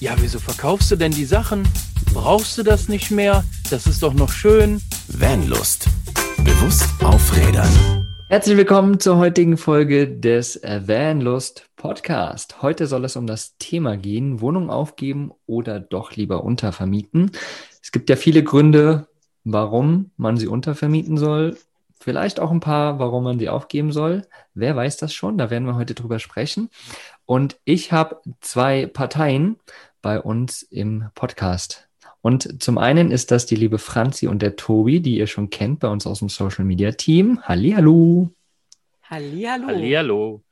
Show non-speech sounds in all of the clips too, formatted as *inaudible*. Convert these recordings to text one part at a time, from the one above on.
Ja, wieso verkaufst du denn die Sachen? Brauchst du das nicht mehr? Das ist doch noch schön. Vanlust. Bewusst aufrädern. Herzlich willkommen zur heutigen Folge des Vanlust Podcast. Heute soll es um das Thema gehen, Wohnung aufgeben oder doch lieber untervermieten. Es gibt ja viele Gründe, warum man sie untervermieten soll. Vielleicht auch ein paar, warum man sie aufgeben soll. Wer weiß das schon? Da werden wir heute drüber sprechen. Und ich habe zwei Parteien bei uns im Podcast. Und zum einen ist das die liebe Franzi und der Tobi, die ihr schon kennt bei uns aus dem Social Media Team. Hallihallo. Hallihallo. Hallihallo.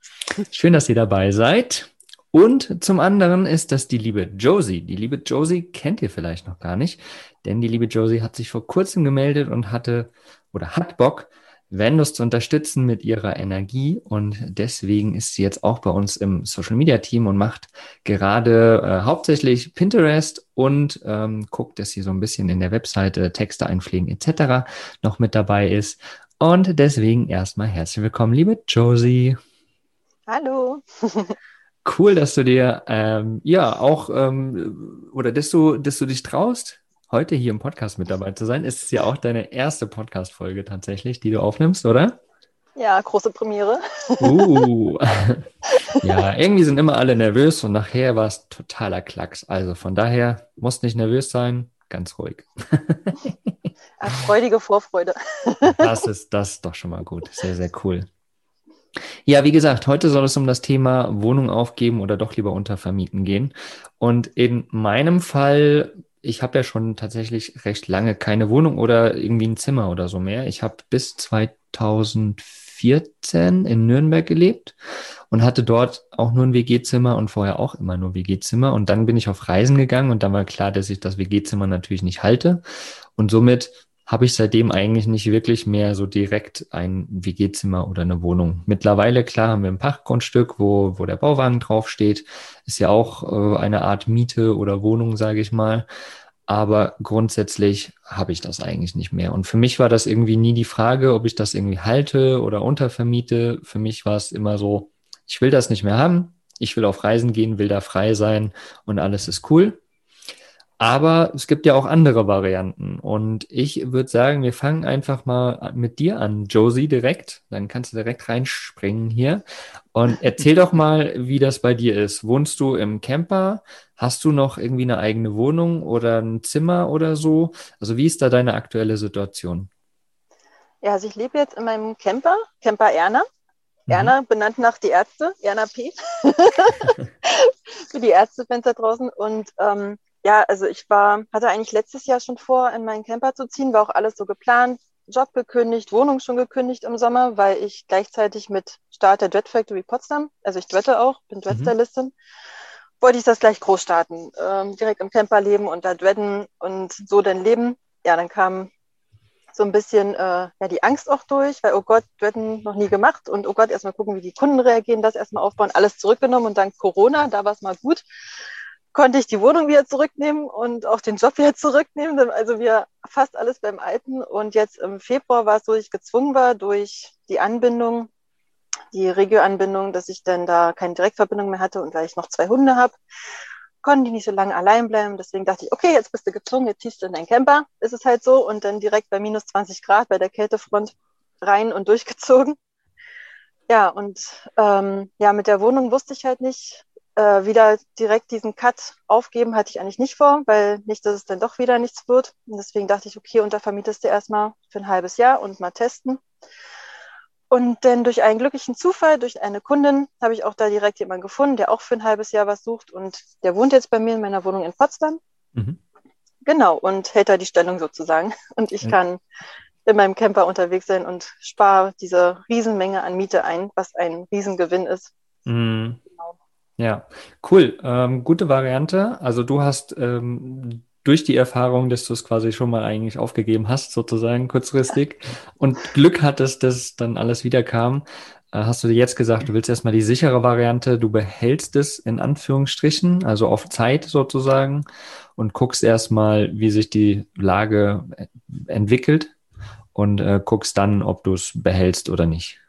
Schön, dass ihr dabei seid. Und zum anderen ist das die liebe Josie. Die liebe Josie kennt ihr vielleicht noch gar nicht, denn die liebe Josie hat sich vor kurzem gemeldet und hatte oder hat Bock, Vendors zu unterstützen mit ihrer Energie und deswegen ist sie jetzt auch bei uns im Social Media Team und macht gerade äh, hauptsächlich Pinterest und ähm, guckt, dass sie so ein bisschen in der Webseite Texte einpflegen etc. noch mit dabei ist. Und deswegen erstmal herzlich willkommen, liebe Josie. Hallo. *laughs* cool, dass du dir ähm, ja auch ähm, oder dass du, dass du dich traust, heute hier im Podcast mit dabei zu sein. Es ist ja auch deine erste Podcast-Folge tatsächlich, die du aufnimmst, oder? Ja, große Premiere. Uh. *laughs* ja, irgendwie sind immer alle nervös und nachher war es totaler Klacks. Also von daher musst nicht nervös sein, ganz ruhig. *laughs* Ach, freudige Vorfreude. *laughs* das ist das ist doch schon mal gut. Sehr, sehr cool. Ja, wie gesagt, heute soll es um das Thema Wohnung aufgeben oder doch lieber untervermieten gehen. Und in meinem Fall ich habe ja schon tatsächlich recht lange keine Wohnung oder irgendwie ein Zimmer oder so mehr. Ich habe bis 2014 in Nürnberg gelebt und hatte dort auch nur ein WG-Zimmer und vorher auch immer nur WG-Zimmer. Und dann bin ich auf Reisen gegangen und dann war klar, dass ich das WG-Zimmer natürlich nicht halte. Und somit habe ich seitdem eigentlich nicht wirklich mehr so direkt ein WG-Zimmer oder eine Wohnung. Mittlerweile, klar, haben wir ein Pachtgrundstück, wo, wo der Bauwagen draufsteht. Ist ja auch äh, eine Art Miete oder Wohnung, sage ich mal. Aber grundsätzlich habe ich das eigentlich nicht mehr. Und für mich war das irgendwie nie die Frage, ob ich das irgendwie halte oder untervermiete. Für mich war es immer so, ich will das nicht mehr haben. Ich will auf Reisen gehen, will da frei sein und alles ist cool. Aber es gibt ja auch andere Varianten. Und ich würde sagen, wir fangen einfach mal mit dir an, Josie, direkt. Dann kannst du direkt reinspringen hier. Und *laughs* erzähl doch mal, wie das bei dir ist. Wohnst du im Camper? Hast du noch irgendwie eine eigene Wohnung oder ein Zimmer oder so? Also wie ist da deine aktuelle Situation? Ja, also ich lebe jetzt in meinem Camper, Camper Erna. Mhm. Erna, benannt nach die Ärzte, Erna P. *laughs* Für die Ärztefenster draußen. Und ähm, ja, also ich war, hatte eigentlich letztes Jahr schon vor, in meinen Camper zu ziehen, war auch alles so geplant, Job gekündigt, Wohnung schon gekündigt im Sommer, weil ich gleichzeitig mit Start der Dread Factory Potsdam, also ich dreadte auch, bin Dread-Stylistin, mhm. wollte ich das gleich groß starten, ähm, direkt im Camper leben und da dreaden und so dann leben. Ja, dann kam so ein bisschen äh, ja, die Angst auch durch, weil, oh Gott, dreaden noch nie gemacht und oh Gott, erstmal gucken, wie die Kunden reagieren, das erstmal aufbauen, alles zurückgenommen und dann Corona, da war es mal gut konnte ich die Wohnung wieder zurücknehmen und auch den Job wieder zurücknehmen. Also wir fast alles beim Alten. Und jetzt im Februar war es so, dass ich gezwungen war durch die Anbindung, die Regioanbindung, dass ich dann da keine Direktverbindung mehr hatte und weil ich noch zwei Hunde habe, konnten die nicht so lange allein bleiben. Deswegen dachte ich, okay, jetzt bist du gezwungen, jetzt ziehst du in deinen Camper. Ist es halt so. Und dann direkt bei minus 20 Grad bei der Kältefront rein und durchgezogen. Ja, und ähm, ja, mit der Wohnung wusste ich halt nicht, äh, wieder direkt diesen Cut aufgeben hatte ich eigentlich nicht vor, weil nicht, dass es dann doch wieder nichts wird. Und deswegen dachte ich, okay, untervermietest du erstmal für ein halbes Jahr und mal testen. Und dann durch einen glücklichen Zufall, durch eine Kundin, habe ich auch da direkt jemanden gefunden, der auch für ein halbes Jahr was sucht. Und der wohnt jetzt bei mir in meiner Wohnung in Potsdam. Mhm. Genau, und hält da die Stellung sozusagen. *laughs* Und ich ja. kann in meinem Camper unterwegs sein und spare diese Riesenmenge an Miete ein, was ein Riesengewinn ist. Mhm. Ja, cool. Ähm, gute Variante. Also du hast ähm, durch die Erfahrung, dass du es quasi schon mal eigentlich aufgegeben hast, sozusagen kurzfristig, und Glück hattest, dass dann alles wieder kam, äh, hast du dir jetzt gesagt, du willst erstmal die sichere Variante, du behältst es in Anführungsstrichen, also auf Zeit sozusagen, und guckst erstmal, wie sich die Lage äh, entwickelt und äh, guckst dann, ob du es behältst oder nicht.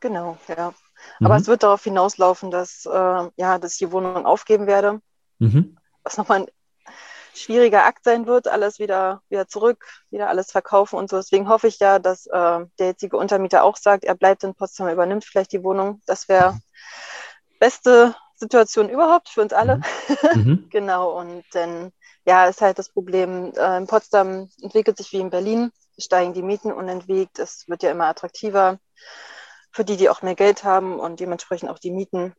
Genau, ja. Aber mhm. es wird darauf hinauslaufen, dass, äh, ja, dass ich die Wohnung aufgeben werde. Mhm. was nochmal ein schwieriger Akt sein wird, alles wieder, wieder zurück, wieder alles verkaufen und so. Deswegen hoffe ich ja, dass äh, der jetzige Untermieter auch sagt, er bleibt in Potsdam, übernimmt vielleicht die Wohnung. Das wäre beste Situation überhaupt für uns alle. Mhm. *laughs* mhm. genau, und dann, ja, ist halt das Problem, äh, in Potsdam entwickelt sich wie in Berlin, steigen die Mieten unentwegt, es wird ja immer attraktiver für die, die auch mehr Geld haben und dementsprechend auch die Mieten.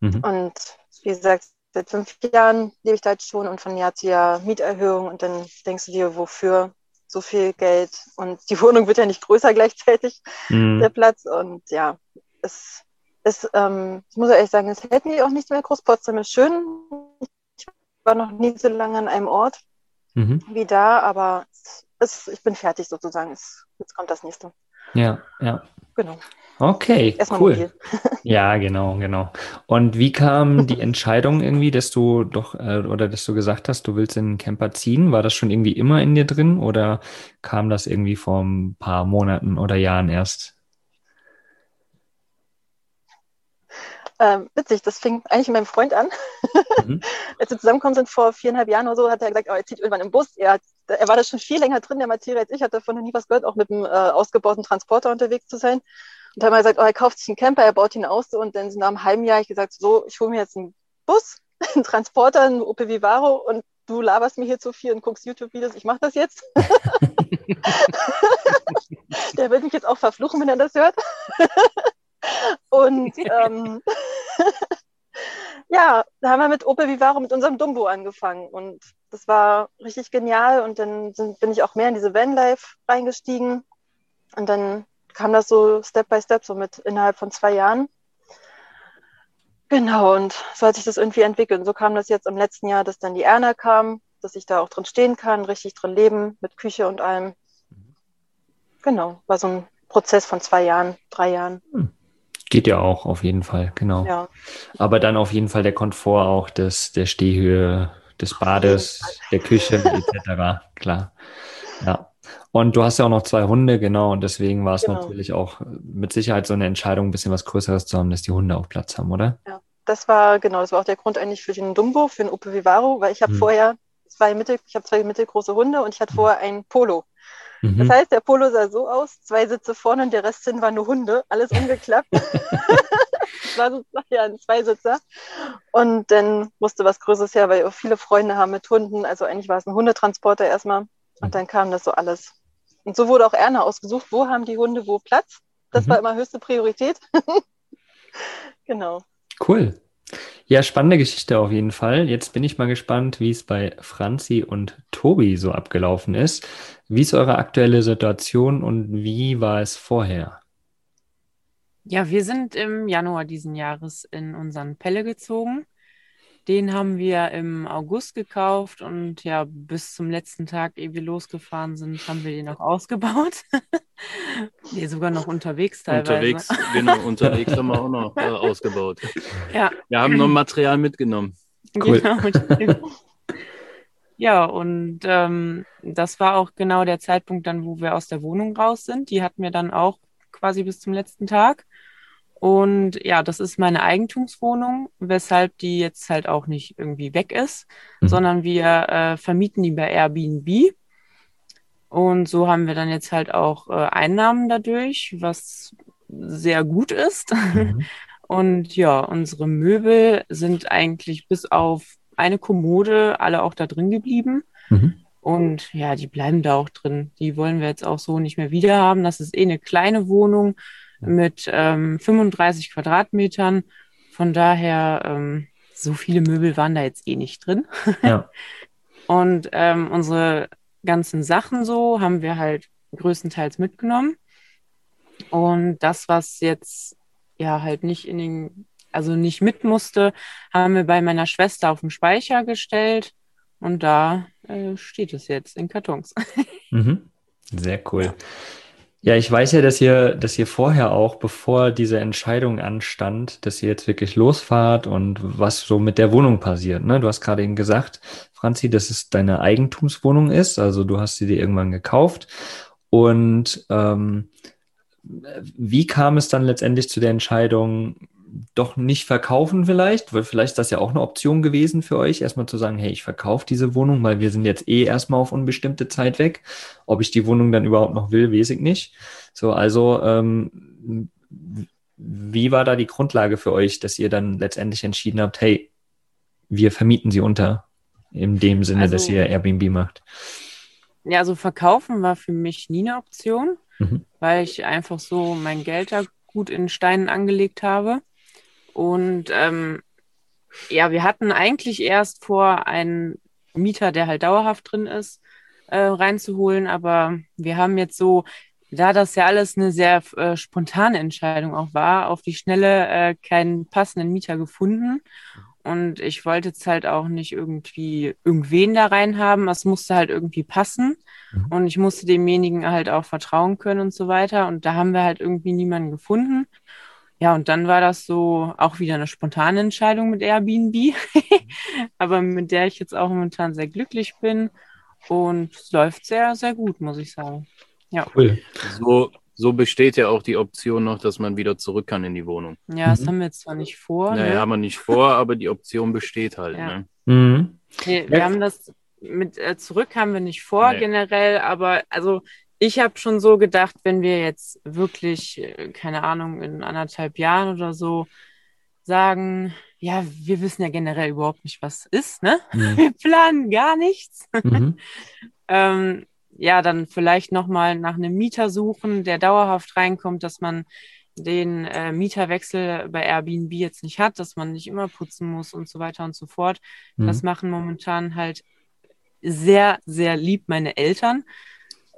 Mhm. Und wie gesagt, seit fünf Jahren lebe ich da jetzt schon und von Jahr zu Jahr Mieterhöhung und dann denkst du dir, wofür so viel Geld und die *laughs* Wohnung wird ja nicht größer gleichzeitig, mhm. der Platz und ja, es es, ähm, ich muss ehrlich sagen, es hält mich auch nicht mehr groß. Potsdam ist schön. Ich war noch nie so lange an einem Ort mhm. wie da, aber es, es, ich bin fertig sozusagen. Es, jetzt kommt das nächste. Ja, ja. Genau. Okay, Erstmal cool. *laughs* ja, genau, genau. Und wie kam die *laughs* Entscheidung irgendwie, dass du doch äh, oder dass du gesagt hast, du willst in den Camper ziehen? War das schon irgendwie immer in dir drin oder kam das irgendwie vor ein paar Monaten oder Jahren erst? Ähm, witzig, das fing eigentlich mit meinem Freund an. Mhm. *laughs* Als wir zusammengekommen sind vor viereinhalb Jahren oder so, hat er gesagt, oh, er zieht irgendwann im Bus. Er, hat, er war da schon viel länger drin, der Materie als ich, hatte davon noch nie was gehört, auch mit einem äh, ausgebauten Transporter unterwegs zu sein. Und dann haben wir gesagt, oh, er kauft sich einen Camper, er baut ihn aus. Und dann nach einem halben Jahr ich gesagt, so, ich hole mir jetzt einen Bus, *laughs* einen Transporter, einen Opel Vivaro und du laberst mir hier zu viel und guckst YouTube-Videos, ich mache das jetzt. *laughs* der wird mich jetzt auch verfluchen, wenn er das hört. Und ähm, *laughs* ja, da haben wir mit Opel Vivaro, mit unserem Dumbo angefangen. Und das war richtig genial. Und dann sind, bin ich auch mehr in diese Vanlife reingestiegen. Und dann kam das so Step by Step, so mit innerhalb von zwei Jahren. Genau, und so hat sich das irgendwie entwickelt. Und so kam das jetzt im letzten Jahr, dass dann die Erna kam, dass ich da auch drin stehen kann, richtig drin leben, mit Küche und allem. Genau, war so ein Prozess von zwei Jahren, drei Jahren. Hm. Geht ja auch, auf jeden Fall, genau. Ja. Aber dann auf jeden Fall der Komfort auch des, der Stehhöhe, des Bades, der Küche *laughs* etc. Klar. Ja. Und du hast ja auch noch zwei Hunde, genau, und deswegen war es genau. natürlich auch mit Sicherheit so eine Entscheidung, ein bisschen was Größeres zu haben, dass die Hunde auch Platz haben, oder? Ja, das war, genau, das war auch der Grund eigentlich für den Dumbo, für den Opel Vivaro, weil ich habe hm. vorher zwei mittel, ich habe zwei mittelgroße Hunde und ich hatte hm. vorher einen Polo. Mhm. Das heißt, der Polo sah so aus, zwei Sitze vorne und der Rest hin war nur Hunde, alles umgeklappt. das *laughs* *laughs* war sozusagen ja ein Zweisitzer. Und dann musste was Größeres her, weil viele Freunde haben mit Hunden. Also eigentlich war es ein Hundetransporter erstmal. Und dann kam das so alles. Und so wurde auch Erna ausgesucht, wo haben die Hunde wo Platz. Das mhm. war immer höchste Priorität. *laughs* genau. Cool. Ja, spannende Geschichte auf jeden Fall. Jetzt bin ich mal gespannt, wie es bei Franzi und Tobi so abgelaufen ist. Wie ist eure aktuelle Situation und wie war es vorher? Ja, wir sind im Januar diesen Jahres in unseren Pelle gezogen. Den haben wir im August gekauft und ja, bis zum letzten Tag, ehe wir losgefahren sind, haben wir den auch ausgebaut. *laughs* nee, sogar noch unterwegs teilweise. Unterwegs, genau, unterwegs haben wir auch noch äh, *laughs* ausgebaut. Ja. Wir haben noch Material mitgenommen. Cool. Genau. ja, und ähm, das war auch genau der Zeitpunkt dann, wo wir aus der Wohnung raus sind. Die hatten wir dann auch quasi bis zum letzten Tag. Und ja, das ist meine Eigentumswohnung, weshalb die jetzt halt auch nicht irgendwie weg ist, mhm. sondern wir äh, vermieten die bei Airbnb. Und so haben wir dann jetzt halt auch äh, Einnahmen dadurch, was sehr gut ist. Mhm. *laughs* Und ja, unsere Möbel sind eigentlich bis auf eine Kommode alle auch da drin geblieben. Mhm. Und ja, die bleiben da auch drin. Die wollen wir jetzt auch so nicht mehr wieder haben. Das ist eh eine kleine Wohnung mit ähm, 35 Quadratmetern. Von daher, ähm, so viele Möbel waren da jetzt eh nicht drin. Ja. *laughs* Und ähm, unsere ganzen Sachen so haben wir halt größtenteils mitgenommen. Und das, was jetzt ja halt nicht in den, also nicht mit musste, haben wir bei meiner Schwester auf den Speicher gestellt. Und da äh, steht es jetzt in Kartons. *laughs* Mhm. Sehr cool. Ja, ich weiß ja, dass ihr, dass ihr vorher auch, bevor diese Entscheidung anstand, dass ihr jetzt wirklich losfahrt und was so mit der Wohnung passiert. Ne? Du hast gerade eben gesagt, Franzi, dass es deine Eigentumswohnung ist. Also du hast sie dir irgendwann gekauft. Und ähm, wie kam es dann letztendlich zu der Entscheidung, doch nicht verkaufen vielleicht, weil vielleicht ist das ja auch eine Option gewesen für euch, erstmal zu sagen, hey, ich verkaufe diese Wohnung, weil wir sind jetzt eh erstmal auf unbestimmte Zeit weg. Ob ich die Wohnung dann überhaupt noch will, weiß ich nicht. So, also ähm, wie war da die Grundlage für euch, dass ihr dann letztendlich entschieden habt, hey, wir vermieten sie unter, in dem Sinne, also, dass ihr Airbnb macht? Ja, also verkaufen war für mich nie eine Option, mhm. weil ich einfach so mein Geld da gut in Steinen angelegt habe. Und ähm, ja, wir hatten eigentlich erst vor, einen Mieter, der halt dauerhaft drin ist, äh, reinzuholen. Aber wir haben jetzt so, da das ja alles eine sehr äh, spontane Entscheidung auch war, auf die Schnelle äh, keinen passenden Mieter gefunden. Und ich wollte jetzt halt auch nicht irgendwie irgendwen da rein haben. Es musste halt irgendwie passen. Mhm. Und ich musste demjenigen halt auch vertrauen können und so weiter. Und da haben wir halt irgendwie niemanden gefunden. Ja, und dann war das so auch wieder eine spontane Entscheidung mit Airbnb, *laughs* aber mit der ich jetzt auch momentan sehr glücklich bin. Und es läuft sehr, sehr gut, muss ich sagen. Ja. Cool. So, so besteht ja auch die Option noch, dass man wieder zurück kann in die Wohnung. Ja, das mhm. haben wir jetzt zwar nicht vor. Naja, ne? haben wir nicht vor, aber die Option besteht halt. Ja. Ne? Mhm. Nee, wir haben das mit äh, zurück haben wir nicht vor nee. generell, aber also ich habe schon so gedacht, wenn wir jetzt wirklich, äh, keine Ahnung, in anderthalb Jahren oder so sagen, ja, wir wissen ja generell überhaupt nicht, was ist, ne? Mhm. *laughs* Wir planen gar nichts. Mhm. *laughs* ähm, ja, dann vielleicht nochmal nach einem Mieter suchen, der dauerhaft reinkommt, dass man den äh, Mieterwechsel bei Airbnb jetzt nicht hat, dass man nicht immer putzen muss und so weiter und so fort. Mhm. Das machen momentan halt sehr, sehr lieb meine Eltern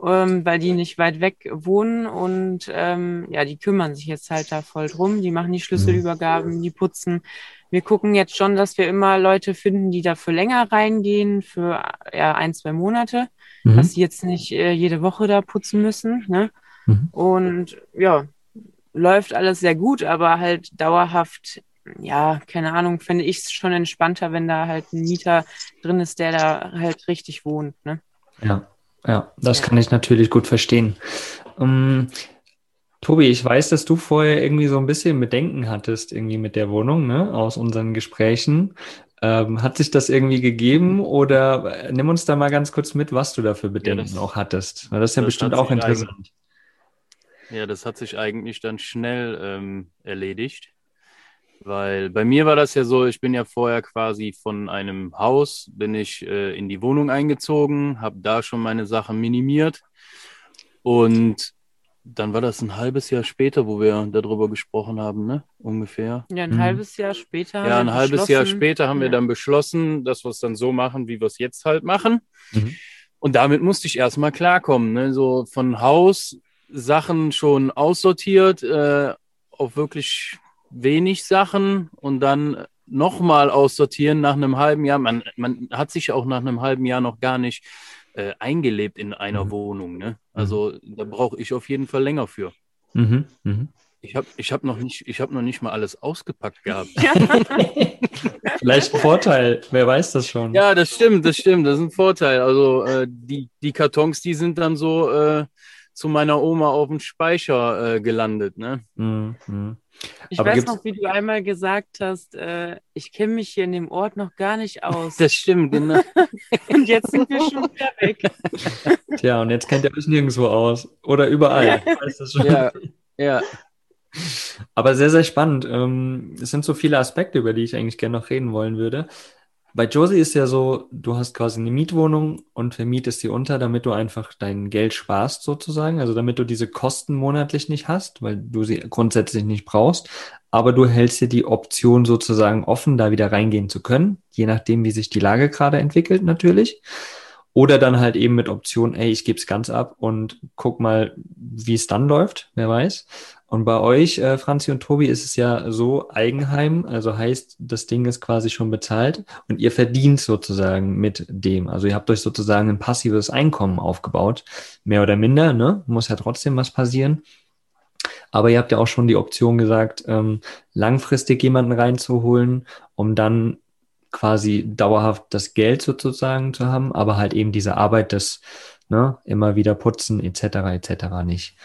ähm, weil die nicht weit weg wohnen und ähm, ja, die kümmern sich jetzt halt da voll drum. Die machen die Schlüsselübergaben, die putzen. Wir gucken jetzt schon, dass wir immer Leute finden, die da für länger reingehen, für ja, ein, zwei Monate, mhm. dass sie jetzt nicht äh, jede Woche da putzen müssen. Ne? Mhm. Und ja, läuft alles sehr gut, aber halt dauerhaft ja, keine Ahnung, finde ich es schon entspannter, wenn da halt ein Mieter drin ist, der da halt richtig wohnt. Ne? Ja, ja, das ja. kann ich natürlich gut verstehen. Um, ähm, Tobi, ich weiß, dass du vorher irgendwie so ein bisschen Bedenken hattest, irgendwie mit der Wohnung, ne, aus unseren Gesprächen. Ähm, hat sich das irgendwie gegeben oder äh, nimm uns da mal ganz kurz mit, was du da für Bedenken ja, das, auch hattest? Das ist ja bestimmt auch interessant. Ja, das hat sich eigentlich dann schnell ähm, erledigt. Weil bei mir war das ja so, ich bin ja vorher quasi von einem Haus, bin ich äh, in die Wohnung eingezogen, habe da schon meine Sachen minimiert. Und dann war das ein halbes Jahr später, wo wir darüber gesprochen haben, ne? Ungefähr. Ja, ein mhm. halbes Jahr später. Ja, ein halbes Jahr später haben ja. wir dann beschlossen, dass wir es dann so machen, wie wir es jetzt halt machen. Mhm. Und damit musste ich erstmal klarkommen. Ne? So von Haus Sachen schon aussortiert, äh, auf wirklich wenig Sachen und dann nochmal aussortieren nach einem halben Jahr. Man, man hat sich auch nach einem halben Jahr noch gar nicht äh, eingelebt in einer mhm. Wohnung. Ne? Also mhm. da brauche ich auf jeden Fall länger für. Mhm. Mhm. Ich habe ich hab noch, nicht, hab noch nicht mal alles ausgepackt gehabt. *laughs* Vielleicht ein Vorteil, wer weiß das schon. Ja, das stimmt, das stimmt, das ist ein Vorteil. Also äh, die, die Kartons, die sind dann so äh, zu meiner Oma auf dem Speicher äh, gelandet. Ne? Mhm. mhm. Ich Aber weiß noch, wie du einmal gesagt hast, äh, ich kenne mich hier in dem Ort noch gar nicht aus. Das stimmt, genau. *laughs* und jetzt sind wir schon wieder weg. Tja, und jetzt kennt ihr euch nirgendwo aus. Oder überall. Ja, ja. Aber sehr, sehr spannend. Ähm, es sind so viele Aspekte, über die ich eigentlich gerne noch reden wollen würde. Bei Josie ist ja so, du hast quasi eine Mietwohnung und vermietest sie unter, damit du einfach dein Geld sparst sozusagen, also damit du diese Kosten monatlich nicht hast, weil du sie grundsätzlich nicht brauchst, aber du hältst dir die Option sozusagen offen, da wieder reingehen zu können, je nachdem, wie sich die Lage gerade entwickelt natürlich. Oder dann halt eben mit Option, ey, ich gebe es ganz ab und guck mal, wie es dann läuft, wer weiß. Und bei euch, äh, Franzi und Tobi, ist es ja so Eigenheim, also heißt, das Ding ist quasi schon bezahlt und ihr verdient sozusagen mit dem. Also ihr habt euch sozusagen ein passives Einkommen aufgebaut, mehr oder minder, ne? Muss ja trotzdem was passieren. Aber ihr habt ja auch schon die Option gesagt, ähm, langfristig jemanden reinzuholen, um dann quasi dauerhaft das Geld sozusagen zu haben, aber halt eben diese Arbeit des ne, immer wieder putzen etc. etc. nicht.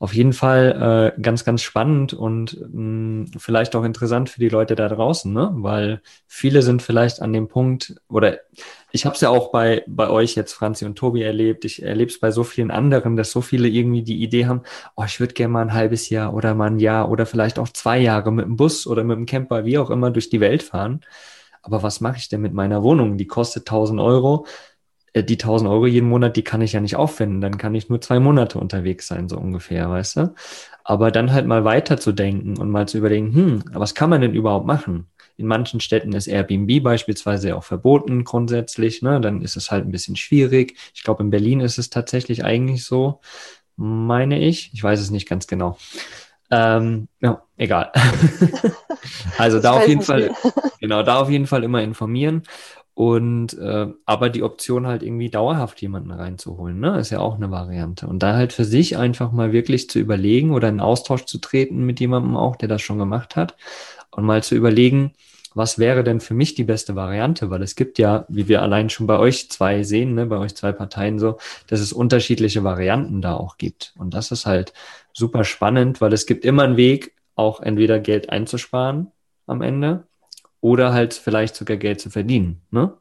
Auf jeden Fall äh, ganz, ganz spannend und mh, vielleicht auch interessant für die Leute da draußen, ne? weil viele sind vielleicht an dem Punkt, oder ich habe es ja auch bei, bei euch jetzt, Franzi und Tobi, erlebt. Ich erlebe es bei so vielen anderen, dass so viele irgendwie die Idee haben, oh, ich würde gerne mal ein halbes Jahr oder mal ein Jahr oder vielleicht auch zwei Jahre mit dem Bus oder mit dem Camper, wie auch immer, durch die Welt fahren. Aber was mache ich denn mit meiner Wohnung? Die kostet 1000 Euro die 1000 Euro jeden Monat, die kann ich ja nicht aufwenden. Dann kann ich nur zwei Monate unterwegs sein, so ungefähr, weißt du? Aber dann halt mal weiter zu denken und mal zu überlegen, hm, was kann man denn überhaupt machen? In manchen Städten ist Airbnb beispielsweise auch verboten grundsätzlich. Ne? Dann ist es halt ein bisschen schwierig. Ich glaube, in Berlin ist es tatsächlich eigentlich so, meine ich. Ich weiß es nicht ganz genau. Ähm, ja, egal. *laughs* also da auf jeden Fall, genau, da auf jeden Fall immer informieren. Und äh, aber die Option halt irgendwie dauerhaft jemanden reinzuholen, ne, ist ja auch eine Variante. Und da halt für sich einfach mal wirklich zu überlegen oder in Austausch zu treten mit jemandem auch, der das schon gemacht hat und mal zu überlegen, was wäre denn für mich die beste Variante? Weil es gibt ja, wie wir allein schon bei euch zwei sehen, ne, bei euch zwei Parteien so, dass es unterschiedliche Varianten da auch gibt. Und das ist halt super spannend, weil es gibt immer einen Weg, auch entweder Geld einzusparen am Ende oder halt vielleicht sogar Geld zu verdienen. Ne?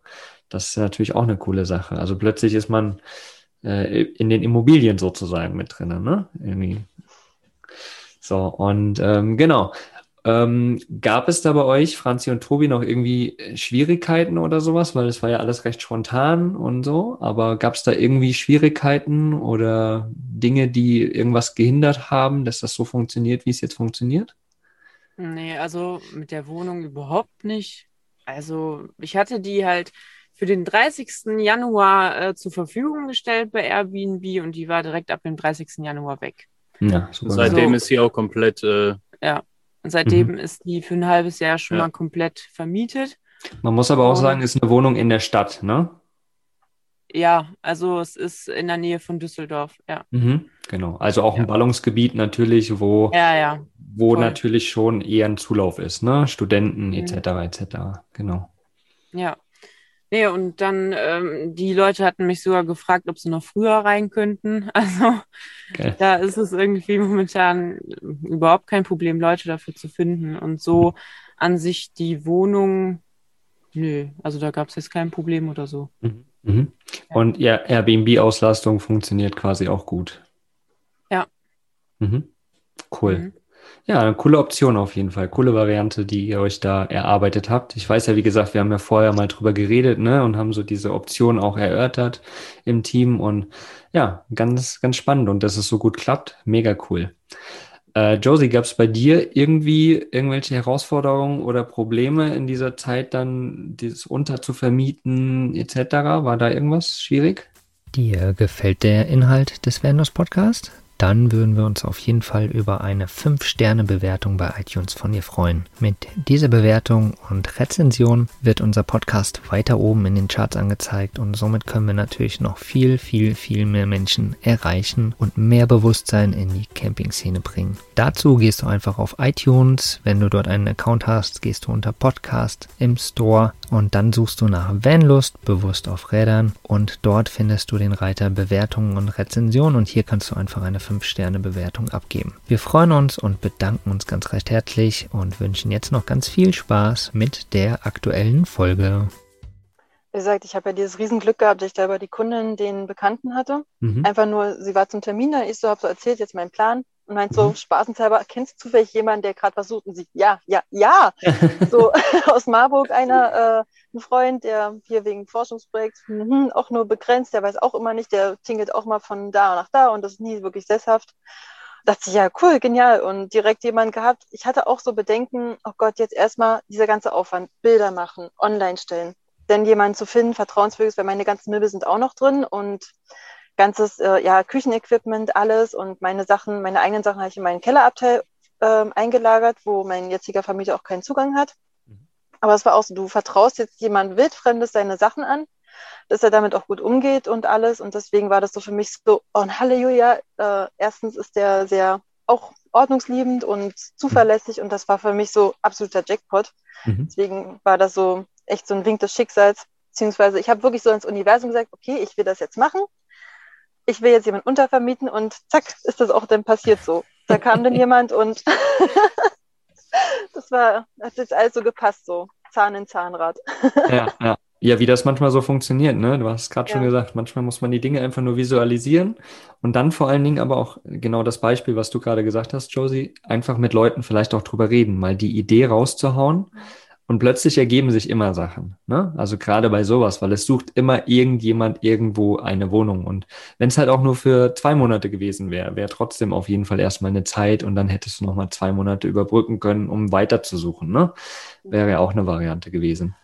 Das ist natürlich auch eine coole Sache. Also plötzlich ist man äh, in den Immobilien sozusagen mit drin. Ne? Irgendwie. So, und ähm, genau. Ähm, gab es da bei euch, Franzi und Tobi, noch irgendwie Schwierigkeiten oder sowas? Weil es war ja alles recht spontan und so. Aber gab es da irgendwie Schwierigkeiten oder Dinge, die irgendwas gehindert haben, dass das so funktioniert, wie es jetzt funktioniert? Nee, also mit der Wohnung überhaupt nicht. Also ich hatte die halt für den 30. Januar äh, zur Verfügung gestellt bei Airbnb und die war direkt ab dem 30. Januar weg. Ja, super. Seitdem also, ist sie auch komplett äh, ja. Und seitdem mhm. ist die für ein halbes Jahr schon ja. mal komplett vermietet. Man muss aber auch sagen, es ist eine Wohnung in der Stadt, ne? Ja, also es ist in der Nähe von Düsseldorf, ja. Mhm, genau. Also auch ja. ein Ballungsgebiet natürlich, wo, ja, ja. Wo natürlich schon eher ein Zulauf ist, ne? Studenten etc. Mhm. etc. Genau. Ja. Nee, und dann, ähm, die Leute hatten mich sogar gefragt, ob sie noch früher rein könnten. *laughs* Also okay. da ist es irgendwie momentan überhaupt kein Problem, Leute dafür zu finden. Und so an sich die Wohnung, nö, also da gab es jetzt kein Problem oder so. Mhm. Mhm. Und ja, Airbnb-Auslastung funktioniert quasi auch gut. Ja. Mhm. Cool. Ja, eine coole Option auf jeden Fall. Coole Variante, die ihr euch da erarbeitet habt. Ich weiß ja, wie gesagt, wir haben ja vorher mal drüber geredet, ne, und haben so diese Option auch erörtert im Team und ja, ganz, ganz spannend und dass es so gut klappt. Mega cool. Äh, Josie, gab es bei dir irgendwie irgendwelche Herausforderungen oder Probleme in dieser Zeit dann, dieses unterzuvermieten etc.? War da irgendwas schwierig? Dir gefällt der Inhalt des Venus Podcast? Dann würden wir uns auf jeden Fall über eine 5-Sterne-Bewertung bei iTunes von dir freuen. Mit dieser Bewertung und Rezension wird unser Podcast weiter oben in den Charts angezeigt und somit können wir natürlich noch viel, viel, viel mehr Menschen erreichen und mehr Bewusstsein in die Camping-Szene bringen. Dazu gehst du einfach auf iTunes. Wenn du dort einen Account hast, gehst du unter Podcast im Store und dann suchst du nach Vanlust, bewusst auf Rädern und dort findest du den Reiter Bewertungen und Rezensionen und hier kannst du einfach eine 5-Sterne-Bewertung abgeben. Wir freuen uns und bedanken uns ganz recht herzlich und wünschen jetzt noch ganz viel Spaß mit der aktuellen Folge. Wie gesagt, ich habe ja dieses Riesenglück gehabt, dass ich da über die Kundin den Bekannten hatte. Mhm. Einfach nur, sie war zum Termin da, ich so, habe so erzählt, jetzt mein Plan und meint so, mhm. spaßenshalber, kennst du zufällig jemanden, der gerade versucht und sie, ja, ja, ja. *laughs* so *laughs* aus Marburg einer, äh, ein Freund, der hier wegen Forschungsprojekt mh, auch nur begrenzt, der weiß auch immer nicht, der tingelt auch mal von da nach da und das ist nie wirklich sesshaft. Da dachte ich, ja, cool, genial. Und direkt jemanden gehabt. Ich hatte auch so Bedenken, oh Gott, jetzt erstmal dieser ganze Aufwand, Bilder machen, online stellen. Denn jemanden zu finden, vertrauenswürdig, weil meine ganzen Möbel sind auch noch drin und ganzes äh, ja, Küchenequipment, alles und meine Sachen, meine eigenen Sachen habe ich in meinen Kellerabteil äh, eingelagert, wo mein jetziger Vermieter auch keinen Zugang hat. Aber es war auch so, du vertraust jetzt jemand Wildfremdes seine Sachen an, dass er damit auch gut umgeht und alles. Und deswegen war das so für mich so, oh Halleluja, äh, erstens ist der sehr auch ordnungsliebend und zuverlässig und das war für mich so absoluter Jackpot. Mhm. Deswegen war das so echt so ein Wink des Schicksals. Beziehungsweise ich habe wirklich so ins Universum gesagt, okay, ich will das jetzt machen. Ich will jetzt jemanden untervermieten und zack, ist das auch dann passiert so. Da kam dann jemand und *laughs* das war, hat jetzt alles so gepasst, so Zahn in Zahnrad. *laughs* ja, ja. Ja, wie das manchmal so funktioniert, ne? Du hast gerade ja. schon gesagt, manchmal muss man die Dinge einfach nur visualisieren und dann vor allen Dingen aber auch genau das Beispiel, was du gerade gesagt hast, Josie, einfach mit Leuten vielleicht auch drüber reden, mal die Idee rauszuhauen und plötzlich ergeben sich immer Sachen, ne? Also gerade bei sowas, weil es sucht immer irgendjemand irgendwo eine Wohnung und wenn es halt auch nur für zwei Monate gewesen wäre, wäre trotzdem auf jeden Fall erstmal eine Zeit und dann hättest du nochmal zwei Monate überbrücken können, um weiterzusuchen, ne? Wäre ja auch eine Variante gewesen.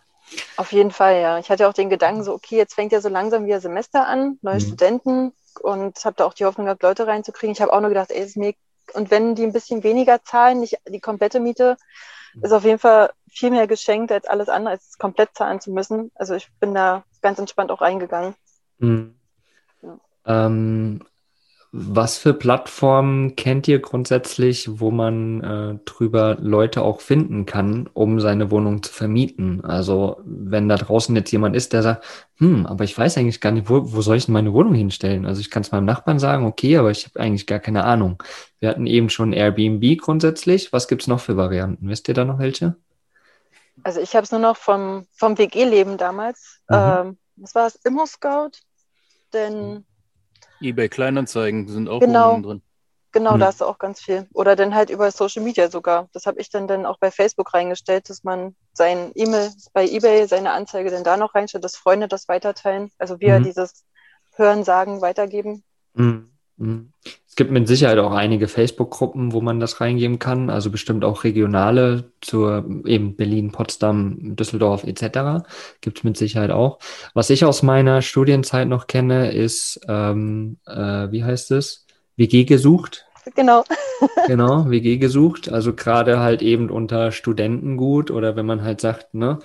Auf jeden Fall, ja. Ich hatte auch den Gedanken so, okay, jetzt fängt ja so langsam wieder Semester an, neue mhm. Studenten und habe da auch die Hoffnung gehabt, Leute reinzukriegen. Ich habe auch nur gedacht, ey, ist mir und wenn die ein bisschen weniger zahlen, nicht die komplette Miete, ist auf jeden Fall viel mehr geschenkt als alles andere, als komplett zahlen zu müssen. Also ich bin da ganz entspannt auch reingegangen. Mhm. Ja. Ähm, was für Plattformen kennt ihr grundsätzlich, wo man äh, drüber Leute auch finden kann, um seine Wohnung zu vermieten? Also wenn da draußen jetzt jemand ist, der sagt, hm, aber ich weiß eigentlich gar nicht, wo, wo soll ich denn meine Wohnung hinstellen? Also ich kann es meinem Nachbarn sagen, okay, aber ich habe eigentlich gar keine Ahnung. Wir hatten eben schon Airbnb grundsätzlich. Was gibt's noch für Varianten? Wisst ihr da noch welche? Also ich habe es nur noch vom, vom WG-Leben damals. Mhm. Ähm, was war es? Immo-Scout? Denn eBay Kleinanzeigen sind auch genau, drin. Genau, mhm. da hast du auch ganz viel. Oder dann halt über Social Media sogar. Das habe ich dann, dann auch bei Facebook reingestellt, dass man sein E-Mail bei eBay, seine Anzeige dann da noch reinstellt, dass Freunde das weiterteilen. Also wir mhm. dieses Hören, Sagen, Weitergeben. Mhm. Es gibt mit Sicherheit auch einige Facebook-Gruppen, wo man das reingeben kann, also bestimmt auch regionale zur eben Berlin, Potsdam, Düsseldorf etc. Gibt es mit Sicherheit auch. Was ich aus meiner Studienzeit noch kenne, ist, ähm, äh, wie heißt es? WG gesucht. Genau. *laughs* genau, WG gesucht. Also gerade halt eben unter Studentengut oder wenn man halt sagt, ne,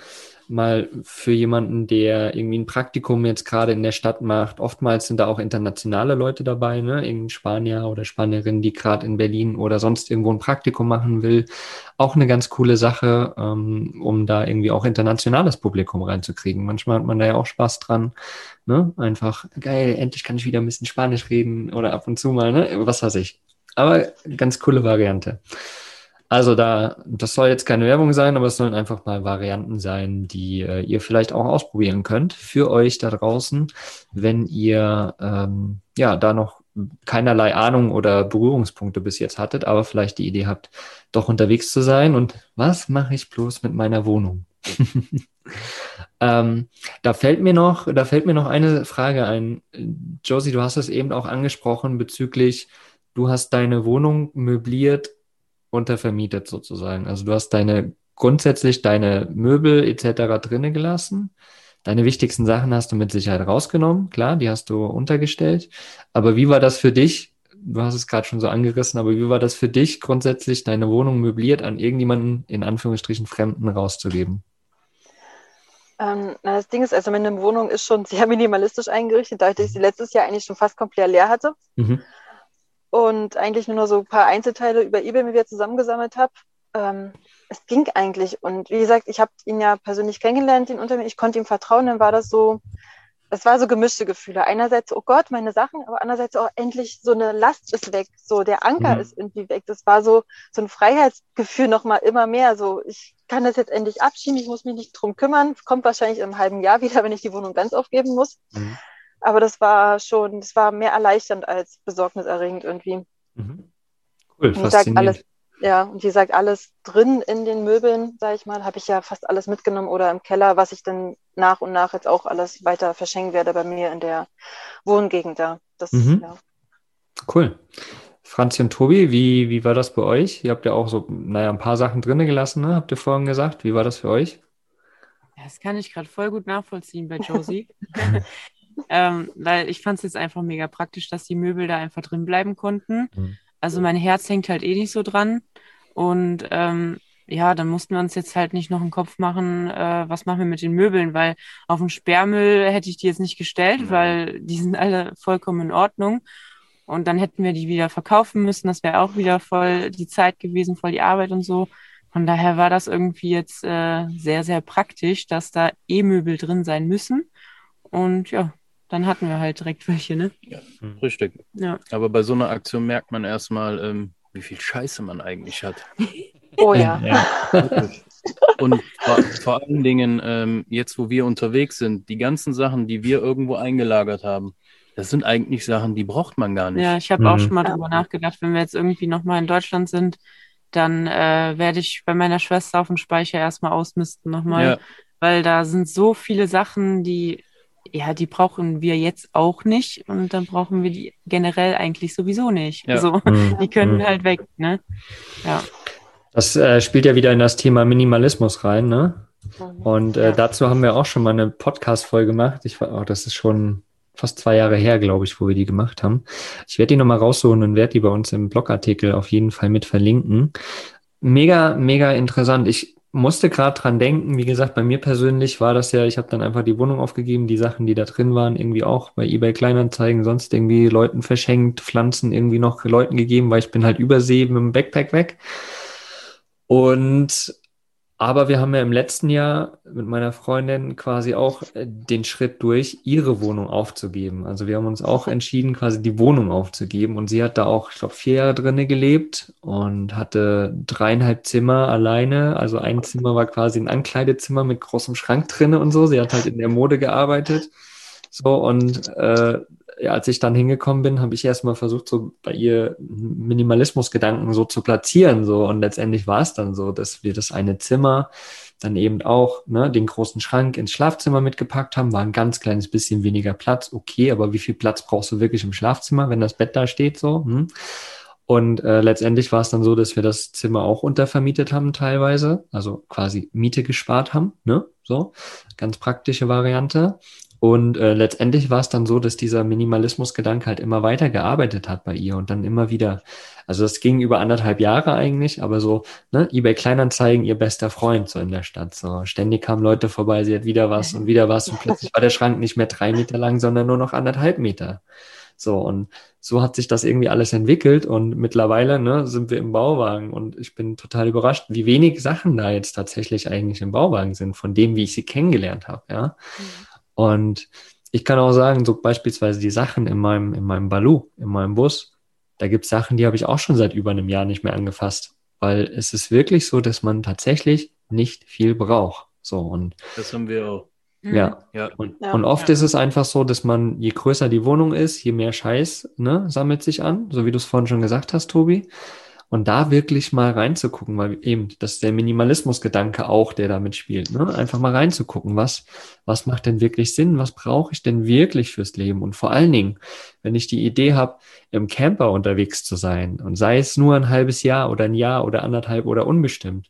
mal für jemanden, der irgendwie ein Praktikum jetzt gerade in der Stadt macht. Oftmals sind da auch internationale Leute dabei, ne? Irgendein Spanier oder Spanierin, die gerade in Berlin oder sonst irgendwo ein Praktikum machen will. Auch eine ganz coole Sache, ähm, um da irgendwie auch internationales Publikum reinzukriegen. Manchmal hat man da ja auch Spaß dran. Ne? Einfach, geil, endlich kann ich wieder ein bisschen Spanisch reden oder ab und zu mal, ne? Was weiß ich. Aber ganz coole Variante. Also da, das soll jetzt keine Werbung sein, aber es sollen einfach mal Varianten sein, die äh, ihr vielleicht auch ausprobieren könnt für euch da draußen, wenn ihr ähm, ja da noch keinerlei Ahnung oder Berührungspunkte bis jetzt hattet, aber vielleicht die Idee habt, doch unterwegs zu sein und was mache ich bloß mit meiner Wohnung? *laughs* ähm, da fällt mir noch, da fällt mir noch eine Frage ein. Josie, du hast es eben auch angesprochen bezüglich, du hast deine Wohnung möbliert untervermietet sozusagen. Also du hast deine grundsätzlich deine Möbel etc. drinnen gelassen. Deine wichtigsten Sachen hast du mit Sicherheit rausgenommen, klar, die hast du untergestellt. Aber wie war das für dich? Du hast es gerade schon so angerissen, aber wie war das für dich, grundsätzlich deine Wohnung möbliert an irgendjemanden, in Anführungsstrichen Fremden, rauszugeben? Ähm, na, das Ding ist, also meine Wohnung ist schon sehr *laughs* minimalistisch eingerichtet, da ich sie letztes Jahr eigentlich schon fast komplett leer hatte. Mhm und eigentlich nur noch so ein paar Einzelteile über eBay mir wieder zusammengesammelt habe. Ähm, es ging eigentlich. Und wie gesagt, ich habe ihn ja persönlich kennengelernt, den Unternehmen. Ich konnte ihm vertrauen. Dann war das so, es war so gemischte Gefühle. Einerseits, oh Gott, meine Sachen, aber andererseits auch endlich so eine Last ist weg. So der Anker mhm. ist irgendwie weg. Das war so, so ein Freiheitsgefühl nochmal immer mehr. So, ich kann das jetzt endlich abschieben. Ich muss mich nicht drum kümmern. Kommt wahrscheinlich im halben Jahr wieder, wenn ich die Wohnung ganz aufgeben muss. Mhm. Aber das war schon, das war mehr erleichternd als besorgniserregend irgendwie. Mhm. Cool, und faszinierend. Alles, ja, und wie gesagt, alles drin in den Möbeln, sage ich mal, habe ich ja fast alles mitgenommen oder im Keller, was ich dann nach und nach jetzt auch alles weiter verschenken werde bei mir in der Wohngegend da. Das, mhm. ja. Cool. Franzi und Tobi, wie, wie war das bei euch? Ihr habt ja auch so, naja, ein paar Sachen drinnen gelassen, ne? habt ihr vorhin gesagt. Wie war das für euch? Das kann ich gerade voll gut nachvollziehen bei *laughs* Josie. Ähm, weil ich fand es jetzt einfach mega praktisch, dass die Möbel da einfach drin bleiben konnten. Mhm. Also mein Herz hängt halt eh nicht so dran. Und ähm, ja, dann mussten wir uns jetzt halt nicht noch einen Kopf machen, äh, was machen wir mit den Möbeln, weil auf den Sperrmüll hätte ich die jetzt nicht gestellt, mhm. weil die sind alle vollkommen in Ordnung. Und dann hätten wir die wieder verkaufen müssen. Das wäre auch wieder voll die Zeit gewesen, voll die Arbeit und so. Von daher war das irgendwie jetzt äh, sehr, sehr praktisch, dass da E-Möbel drin sein müssen. Und ja, dann hatten wir halt direkt welche, ne? Richtig. Ja. Aber bei so einer Aktion merkt man erstmal, ähm, wie viel Scheiße man eigentlich hat. *laughs* Oh *laughs* ja. Wirklich. Und vor, vor allen Dingen, ähm, jetzt wo wir unterwegs sind, die ganzen Sachen, die wir irgendwo eingelagert haben, das sind eigentlich Sachen, die braucht man gar nicht. Ja, ich habe auch Mhm. schon mal Ja. drüber nachgedacht, wenn wir jetzt irgendwie nochmal in Deutschland sind, dann äh, werde ich bei meiner Schwester auf dem Speicher erstmal ausmisten nochmal, Ja. weil da sind so viele Sachen, die, ja, die brauchen wir jetzt auch nicht und dann brauchen wir die generell eigentlich sowieso nicht. Ja. So, Mhm. die können Mhm. halt weg, ne? Ja. Das äh, spielt ja wieder in das Thema Minimalismus rein, ne? Und äh, Ja. dazu haben wir auch schon mal eine Podcast-Folge gemacht. Ich war, oh, das ist schon fast zwei Jahre her, glaube ich, wo wir die gemacht haben. Ich werde die nochmal raussuchen und werde die bei uns im Blogartikel auf jeden Fall mit verlinken. Mega, mega interessant. Ich musste gerade dran denken, wie gesagt, bei mir persönlich war das ja, ich habe dann einfach die Wohnung aufgegeben, die Sachen, die da drin waren, irgendwie auch bei eBay Kleinanzeigen, sonst irgendwie Leuten verschenkt, Pflanzen irgendwie noch Leuten gegeben, weil ich bin halt übersee mit dem Backpack weg. Und aber wir haben ja im letzten Jahr mit meiner Freundin quasi auch äh, den Schritt durch, ihre Wohnung aufzugeben. Also wir haben uns auch entschieden, quasi die Wohnung aufzugeben. Und sie hat da auch, ich glaube, vier Jahre drinne gelebt und hatte dreieinhalb Zimmer alleine. Also ein Zimmer war quasi ein Ankleidezimmer mit großem Schrank drinne und so. Sie hat halt in der Mode gearbeitet. So, und äh, ja, als ich dann hingekommen bin, habe ich erstmal versucht, so bei ihr Minimalismusgedanken so zu platzieren. So, und letztendlich war es dann so, dass wir das eine Zimmer dann eben auch ne, den großen Schrank ins Schlafzimmer mitgepackt haben, war ein ganz kleines bisschen weniger Platz, okay, aber wie viel Platz brauchst du wirklich im Schlafzimmer, wenn das Bett da steht so? Hm? Und äh, letztendlich war es dann so, dass wir das Zimmer auch untervermietet haben teilweise, also quasi Miete gespart haben, ne? So, ganz praktische Variante. Und äh, letztendlich war es dann so, dass dieser Minimalismusgedanke halt immer weiter gearbeitet hat bei ihr und dann immer wieder, also das ging über anderthalb Jahre eigentlich, aber so, ne, eBay Kleinanzeigen, ihr bester Freund so in der Stadt. So, ständig kamen Leute vorbei, sie hat wieder was und wieder was und plötzlich war der Schrank nicht mehr drei Meter lang, sondern nur noch anderthalb Meter. So, und so hat sich das irgendwie alles entwickelt und mittlerweile ne, sind wir im Bauwagen und ich bin total überrascht, wie wenig Sachen da jetzt tatsächlich eigentlich im Bauwagen sind, von dem, wie ich sie kennengelernt habe, ja. Und ich kann auch sagen, so beispielsweise die Sachen in meinem, in meinem Balu, in meinem Bus, da gibt es Sachen, die habe ich auch schon seit über einem Jahr nicht mehr angefasst, weil es ist wirklich so, dass man tatsächlich nicht viel braucht. So, und Das haben wir auch. Mhm. ja, Ja. und, Ja. und oft Ja. ist es einfach so, dass man, je größer die Wohnung ist, je mehr Scheiß ne, sammelt sich an, so wie du es vorhin schon gesagt hast, Tobi. Und da wirklich mal reinzugucken, weil eben, das ist der Minimalismusgedanke auch, der damit spielt. Ne? Einfach mal reinzugucken, was, was macht denn wirklich Sinn? Was brauche ich denn wirklich fürs Leben? Und vor allen Dingen, wenn ich die Idee habe, im Camper unterwegs zu sein und sei es nur ein halbes Jahr oder ein Jahr oder anderthalb oder unbestimmt,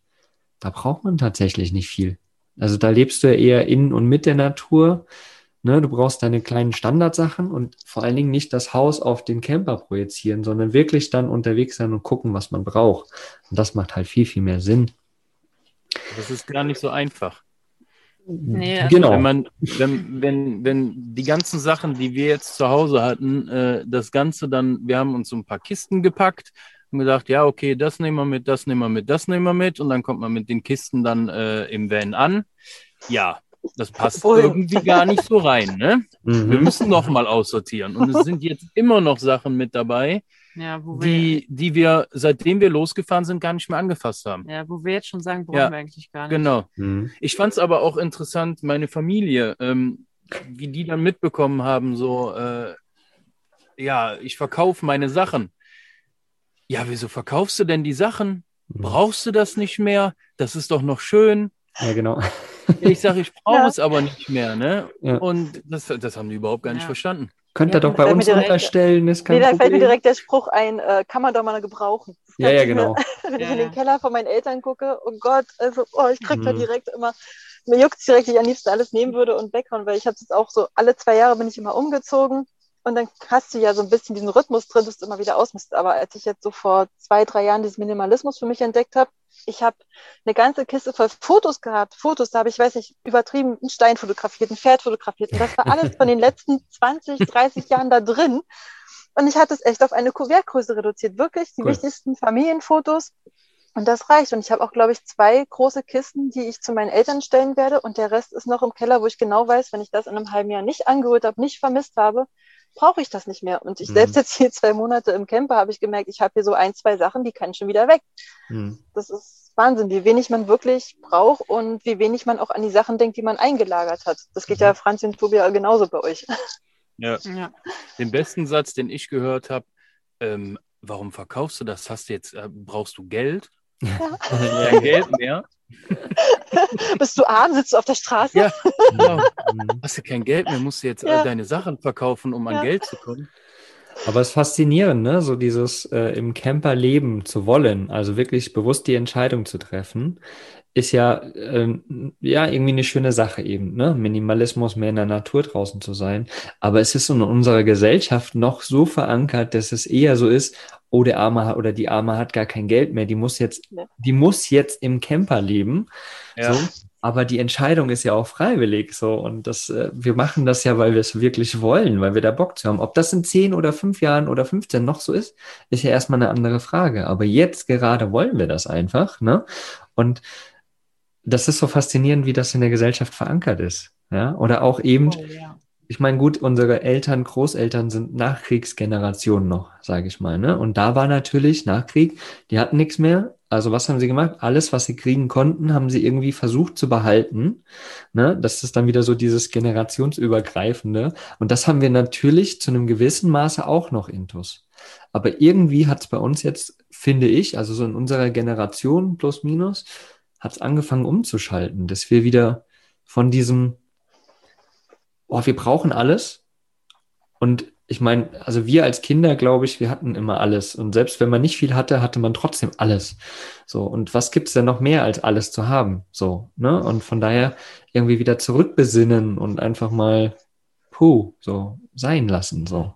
da braucht man tatsächlich nicht viel. Also da lebst du ja eher in und mit der Natur. Ne, du brauchst deine kleinen Standardsachen und vor allen Dingen nicht das Haus auf den Camper projizieren, sondern wirklich dann unterwegs sein und gucken, was man braucht. Und das macht halt viel, viel mehr Sinn. Das ist gar nicht so einfach. Nee, also genau. Wenn man, wenn, wenn, wenn die ganzen Sachen, die wir jetzt zu Hause hatten, äh, das Ganze dann, wir haben uns so ein paar Kisten gepackt und gesagt, ja, okay, das nehmen wir mit, das nehmen wir mit, das nehmen wir mit und dann kommt man mit den Kisten dann äh, im Van an. Ja, das passt Wohin? irgendwie gar nicht so rein, ne? Wir Mhm. müssen noch mal aussortieren und es *laughs* sind jetzt immer noch Sachen mit dabei, ja, wo wir, die, die wir, seitdem wir losgefahren sind, gar nicht mehr angefasst haben. ja, wo wir jetzt schon sagen, brauchen Ja, wir eigentlich gar nicht. Genau. Mhm. Ich fand es aber auch interessant, meine Familie, ähm, wie die dann mitbekommen haben, so, äh, ja, ich verkaufe meine Sachen. Ja, wieso verkaufst du denn die Sachen? Brauchst du das nicht mehr? Das ist doch noch schön. Ja, genau. Ich sage, ich brauche Ja. es aber nicht mehr, ne? Ja. Und das, das haben die überhaupt gar nicht Ja. verstanden. Könnt Ja, ihr doch bei uns direkt- unterstellen, ist kein Nee, da fällt mir direkt der Spruch ein, äh, kann man doch mal gebrauchen. Ja, ja, ich mir- genau. Wenn ich *laughs* in den. Keller von meinen Eltern gucke, oh Gott, also oh, ich krieg da Mhm. direkt immer, mir juckt direkt, wie ich am liebsten alles nehmen würde und weghauen, weil ich habe jetzt auch so, alle zwei Jahre bin ich immer umgezogen und dann hast du ja so ein bisschen diesen Rhythmus drin, dass du immer wieder ausmisst. Aber als ich jetzt so vor zwei, drei Jahren diesen Minimalismus für mich entdeckt habe, ich habe eine ganze Kiste voll Fotos gehabt. Fotos, da habe ich, weiß nicht, übertrieben einen Stein fotografiert, ein Pferd fotografiert. Und das war alles von den *laughs* letzten 20, 30 Jahren da drin. Und ich hatte es echt auf eine Kuvertgröße reduziert. Wirklich die Cool. wichtigsten Familienfotos. Und das reicht. Und ich habe auch, glaube ich, zwei große Kisten, die ich zu meinen Eltern stellen werde. Und der Rest ist noch im Keller, wo ich genau weiß, wenn ich das in einem halben Jahr nicht angeholt habe, nicht vermisst habe, brauche ich das nicht mehr. Und ich mhm. selbst jetzt hier zwei Monate im Camper habe ich gemerkt, ich habe hier so ein, zwei Sachen, die kann schon wieder weg. Mhm. Das ist Wahnsinn, wie wenig man wirklich braucht und wie wenig man auch an die Sachen denkt, die man eingelagert hat. Das geht mhm. ja Franz und Tobi genauso bei euch. Ja. ja. Den besten Satz, den ich gehört habe, ähm, warum verkaufst du das? Hast du jetzt, äh, brauchst du Geld? Ja. Kein *laughs* Geld mehr. Bist du arm, sitzt du auf der Straße? Ja, genau. Hast du kein Geld mehr, musst du jetzt ja. all deine Sachen verkaufen, um an Geld zu kommen. Aber es ist faszinierend, ne? so dieses äh, im Camper leben zu wollen, also wirklich bewusst die Entscheidung zu treffen, ist ja, ähm, ja irgendwie eine schöne Sache eben, ne? Minimalismus, mehr in der Natur draußen zu sein. Aber es ist in unserer Gesellschaft noch so verankert, dass es eher so ist, oh, der Arme oder die Arme hat gar kein Geld mehr, die muss jetzt, ja. die muss jetzt im Camper leben. Ja. So. Aber die Entscheidung ist ja auch freiwillig so. Und das, äh, wir machen das ja, weil wir es wirklich wollen, weil wir da Bock zu haben. Ob das in 10 oder 5 Jahren oder 15 noch so ist, ist ja erstmal eine andere Frage. Aber jetzt gerade wollen wir das einfach. Ne? Und das ist so faszinierend, wie das in der Gesellschaft verankert ist. Ja? Oder auch eben, oh, ja ich meine, gut, unsere Eltern, Großeltern sind Nachkriegsgenerationen noch, sage ich mal. Ne? Und da war natürlich Nachkrieg, die hatten nichts mehr. Also was haben sie gemacht? Alles, was sie kriegen konnten, haben sie irgendwie versucht zu behalten. Ne? Das ist dann wieder so dieses generationsübergreifende. Und das haben wir natürlich zu einem gewissen Maße auch noch intus. Aber irgendwie hat es bei uns jetzt, finde ich, also so in unserer Generation plus minus, hat es angefangen umzuschalten, dass wir wieder von diesem oh, wir brauchen alles. Und ich meine, also wir als Kinder, glaube ich, wir hatten immer alles. Und selbst wenn man nicht viel hatte, hatte man trotzdem alles. So, und was gibt's denn noch mehr, als alles zu haben? So, ne? Und von daher irgendwie wieder zurückbesinnen und einfach mal, puh, so sein lassen, so,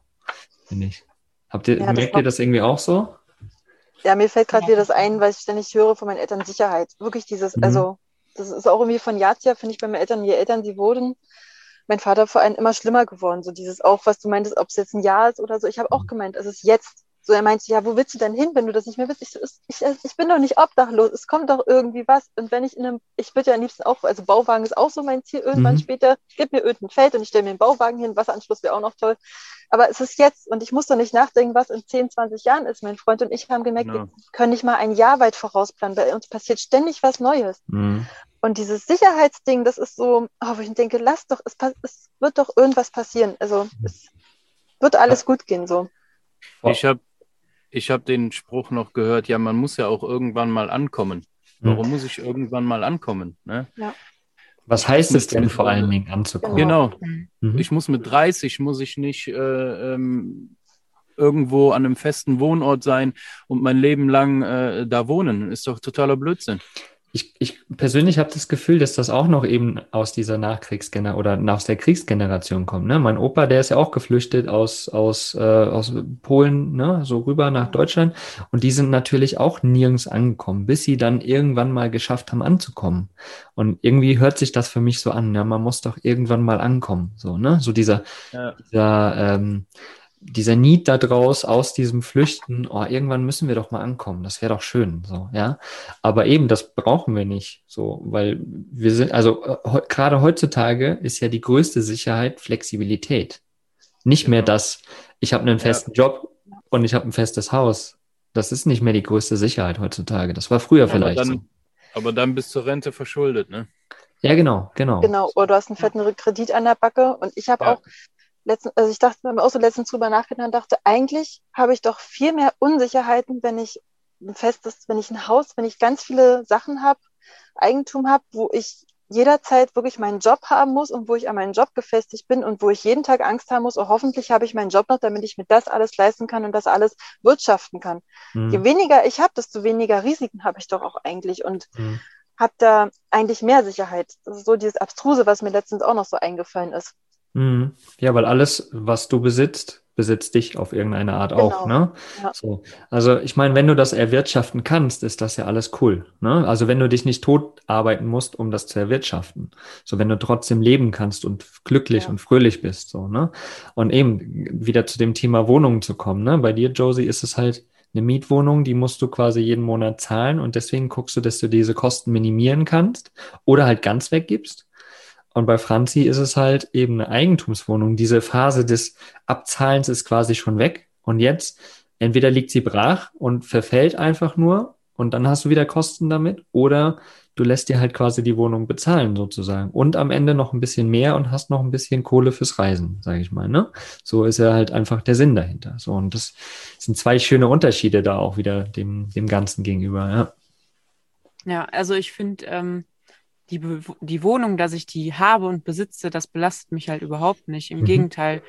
finde ich. Habt ihr, ja, merkt ihr das irgendwie auch so? Ja, mir fällt gerade wieder das ein, weil ich ständig höre von meinen Eltern Sicherheit. Wirklich dieses, mhm. also, das ist auch irgendwie von Jahr zu Jahr, finde ich, bei meinen Eltern, je Eltern sie wurden, mein Vater vor allem immer schlimmer geworden. So dieses auch, was du meintest, ob es jetzt ein Jahr ist oder so. Ich habe auch mhm. gemeint, es ist jetzt. So, er meinte, ja, wo willst du denn hin, wenn du das nicht mehr willst? Ich, so, ich, ich bin doch nicht obdachlos, es kommt doch irgendwie was. Und wenn ich in einem, ich würde ja am liebsten auch, also Bauwagen ist auch so mein Ziel, irgendwann mhm. später, gib mir irgendein Feld und ich stelle mir einen Bauwagen hin, Wasseranschluss wäre auch noch toll. Aber es ist jetzt und ich muss doch nicht nachdenken, was in 10, 20 Jahren ist. Mein Freund und ich haben gemerkt, ja. wir können nicht mal ein Jahr weit vorausplanen, bei uns passiert ständig was Neues. Mhm. Und dieses Sicherheitsding, das ist so, oh, wo ich denke, lass doch, es, es wird doch irgendwas passieren. Also es wird alles gut gehen so. Ich habe ich hab den Spruch noch gehört, ja, man muss ja auch irgendwann mal ankommen. Warum mhm. muss ich irgendwann mal ankommen? Ne? Ja. Was heißt es denn vor allen Dingen anzukommen? Genau. Mhm. Ich muss mit 30, muss ich nicht äh, ähm, irgendwo an einem festen Wohnort sein und mein Leben lang äh, da wohnen. Ist doch totaler Blödsinn ich, ich persönlich habe das Gefühl, dass das auch noch eben aus dieser Nachkriegsgeneration oder aus der Kriegsgeneration kommt. Ne? Mein Opa, der ist ja auch geflüchtet aus, aus, äh, aus Polen, ne? so rüber nach Deutschland. Und die sind natürlich auch nirgends angekommen, bis sie dann irgendwann mal geschafft haben, anzukommen. Und irgendwie hört sich das für mich so an, ja, man muss doch irgendwann mal ankommen. So, ne? So dieser, ja. dieser ähm, dieser Need da draus aus diesem Flüchten, oh, irgendwann müssen wir doch mal ankommen, das wäre doch schön, so, ja. Aber eben, das brauchen wir nicht, so, weil wir sind, also äh, gerade heutzutage ist ja die größte Sicherheit Flexibilität. Nicht genau. mehr das, ich habe einen festen ja. Job und ich habe ein festes Haus. Das ist nicht mehr die größte Sicherheit heutzutage. Das war früher vielleicht. Aber dann, so. aber dann bis zur Rente verschuldet, ne? Ja, genau, genau. Genau, oder du hast einen fetten Kredit an der Backe und ich habe ja. auch letzten, also ich dachte mir auch so letztens drüber nachgedacht und dachte, eigentlich habe ich doch viel mehr Unsicherheiten, wenn ich ein festes, wenn ich ein Haus, wenn ich ganz viele Sachen habe, Eigentum habe, wo ich jederzeit wirklich meinen Job haben muss und wo ich an meinen Job gefestigt bin und wo ich jeden Tag Angst haben muss, oh, hoffentlich habe ich meinen Job noch, damit ich mir das alles leisten kann und das alles wirtschaften kann. Mhm. Je weniger ich habe, desto weniger Risiken habe ich doch auch eigentlich und mhm. habe da eigentlich mehr Sicherheit. Das ist so dieses Abstruse, was mir letztens auch noch so eingefallen ist. Mhm. Ja, weil alles, was du besitzt, besitzt dich auf irgendeine Art genau. auch. Ne? Ja. So. Also ich meine, wenn du das erwirtschaften kannst, ist das ja alles cool. Ne? Also wenn du dich nicht tot arbeiten musst, um das zu erwirtschaften. So wenn du trotzdem leben kannst und glücklich ja. und fröhlich bist. So, ne? Und eben wieder zu dem Thema Wohnungen zu kommen. Ne? Bei dir, Josie, ist es halt eine Mietwohnung, die musst du quasi jeden Monat zahlen und deswegen guckst du, dass du diese Kosten minimieren kannst oder halt ganz weggibst. Und bei Franzi ist es halt eben eine Eigentumswohnung. Diese Phase des Abzahlens ist quasi schon weg. Und jetzt entweder liegt sie brach und verfällt einfach nur und dann hast du wieder Kosten damit oder du lässt dir halt quasi die Wohnung bezahlen sozusagen und am Ende noch ein bisschen mehr und hast noch ein bisschen Kohle fürs Reisen, sage ich mal. Ne? So ist ja halt einfach der Sinn dahinter. So und das sind zwei schöne Unterschiede da auch wieder dem dem Ganzen gegenüber. Ja, ja also ich finde ähm, die, die Wohnung, dass ich die habe und besitze, das belastet mich halt überhaupt nicht. Im mhm. Gegenteil.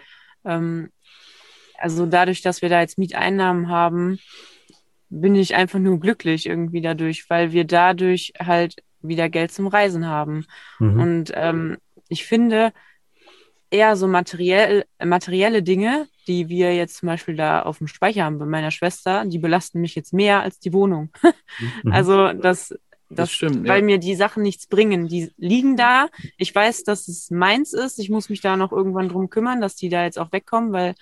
Ähm, also dadurch, dass wir da jetzt Mieteinnahmen haben, bin ich einfach nur glücklich irgendwie dadurch, weil wir dadurch halt wieder Geld zum Reisen haben. Mhm. Und ähm, ich finde eher so materiell, materielle Dinge, die wir jetzt zum Beispiel da auf dem Speicher haben bei meiner Schwester, die belasten mich jetzt mehr als die Wohnung. *laughs* Mhm. Also das das, das stimmt, weil ja. mir die Sachen nichts bringen. Die liegen da. Ich weiß, dass es meins ist. Ich muss mich da noch irgendwann drum kümmern, dass die da jetzt auch wegkommen, weil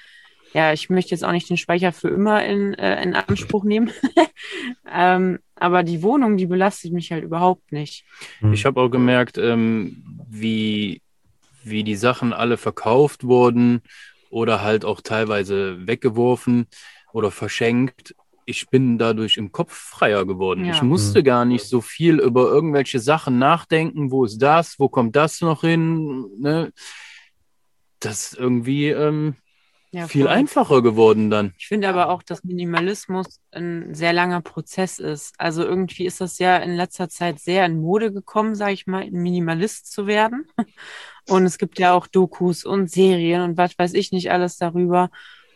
ja, ich möchte jetzt auch nicht den Speicher für immer in, äh, in Anspruch nehmen. *laughs* ähm, aber die Wohnung, die belastet mich halt überhaupt nicht. Ich habe auch gemerkt, ähm, wie, wie die Sachen alle verkauft wurden oder halt auch teilweise weggeworfen oder verschenkt ich bin dadurch im Kopf freier geworden. Ja. Ich musste mhm. gar nicht so viel über irgendwelche Sachen nachdenken. Wo ist das? Wo kommt das noch hin? Ne? Das ist irgendwie ähm, ja, viel einfacher geworden dann. Ich finde aber auch, dass Minimalismus ein sehr langer Prozess ist. Also irgendwie ist das ja in letzter Zeit sehr in Mode gekommen, sage ich mal, Minimalist zu werden. *laughs* Und es gibt ja auch Dokus und Serien und was weiß ich nicht alles darüber.